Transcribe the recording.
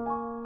you